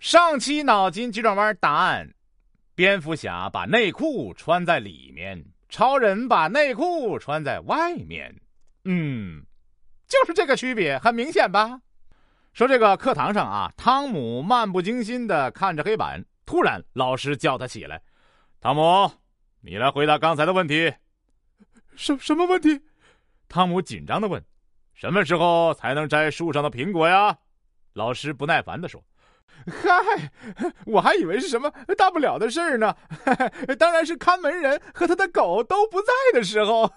上期脑筋急转弯答案：蝙蝠侠把内裤穿在里面，超人把内裤穿在外面。嗯，就是这个区别，很明显吧？说这个课堂上啊，汤姆漫不经心的看着黑板，突然老师叫他起来：“汤姆，你来回答刚才的问题。”什什么问题？汤姆紧张的问：“什么时候才能摘树上的苹果呀？”老师不耐烦的说：“嗨，我还以为是什么大不了的事儿呢，当然是看门人和他的狗都不在的时候。”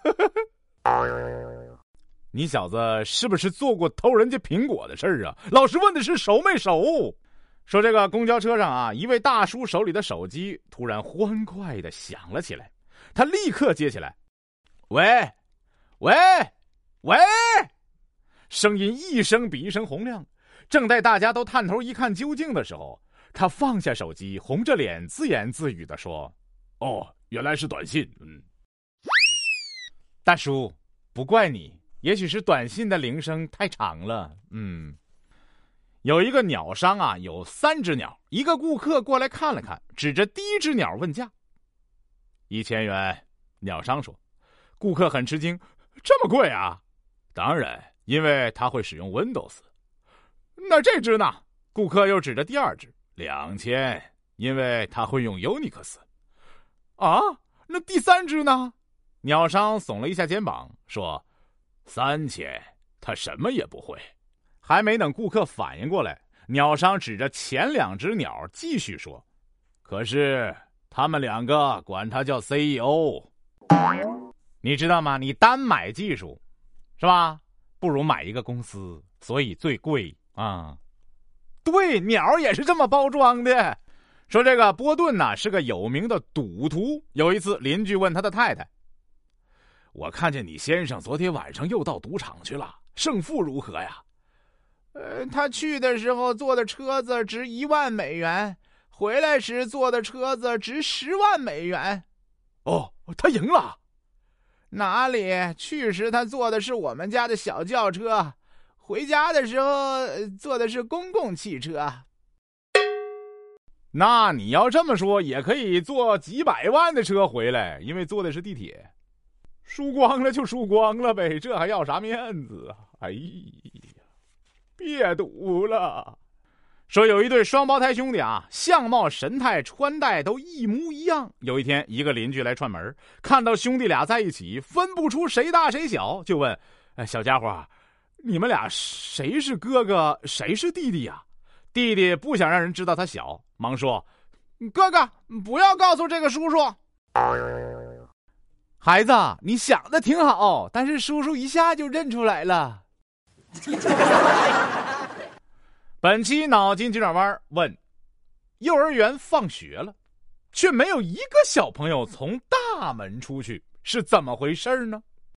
你小子是不是做过偷人家苹果的事儿啊？老师问的是熟没熟？说这个公交车上啊，一位大叔手里的手机突然欢快的响了起来，他立刻接起来。喂，喂，喂！声音一声比一声洪亮。正待大家都探头一看究竟的时候，他放下手机，红着脸自言自语的说：“哦，原来是短信。嗯，大叔，不怪你，也许是短信的铃声太长了。嗯，有一个鸟商啊，有三只鸟。一个顾客过来看了看，指着第一只鸟问价：一千元。鸟商说。顾客很吃惊，这么贵啊？当然，因为他会使用 Windows。那这只呢？顾客又指着第二只，两千，因为他会用 Unix。啊，那第三只呢？鸟商耸了一下肩膀，说：“三千，他什么也不会。”还没等顾客反应过来，鸟商指着前两只鸟继续说：“可是他们两个管他叫 CEO。”你知道吗？你单买技术，是吧？不如买一个公司，所以最贵啊。对，鸟也是这么包装的。说这个波顿呢是个有名的赌徒。有一次，邻居问他的太太：“我看见你先生昨天晚上又到赌场去了，胜负如何呀？”呃，他去的时候坐的车子值一万美元，回来时坐的车子值十万美元。哦，他赢了。哪里？去时他坐的是我们家的小轿车，回家的时候坐的是公共汽车。那你要这么说，也可以坐几百万的车回来，因为坐的是地铁。输光了就输光了呗，这还要啥面子啊？哎呀，别赌了。说有一对双胞胎兄弟啊，相貌、神态、穿戴都一模一样。有一天，一个邻居来串门，看到兄弟俩在一起，分不出谁大谁小，就问：“哎，小家伙，你们俩谁是哥哥，谁是弟弟呀？”弟弟不想让人知道他小，忙说：“哥哥，不要告诉这个叔叔。”孩子，你想的挺好，但是叔叔一下就认出来了。本期脑筋急转弯问：幼儿园放学了，却没有一个小朋友从大门出去，是怎么回事呢？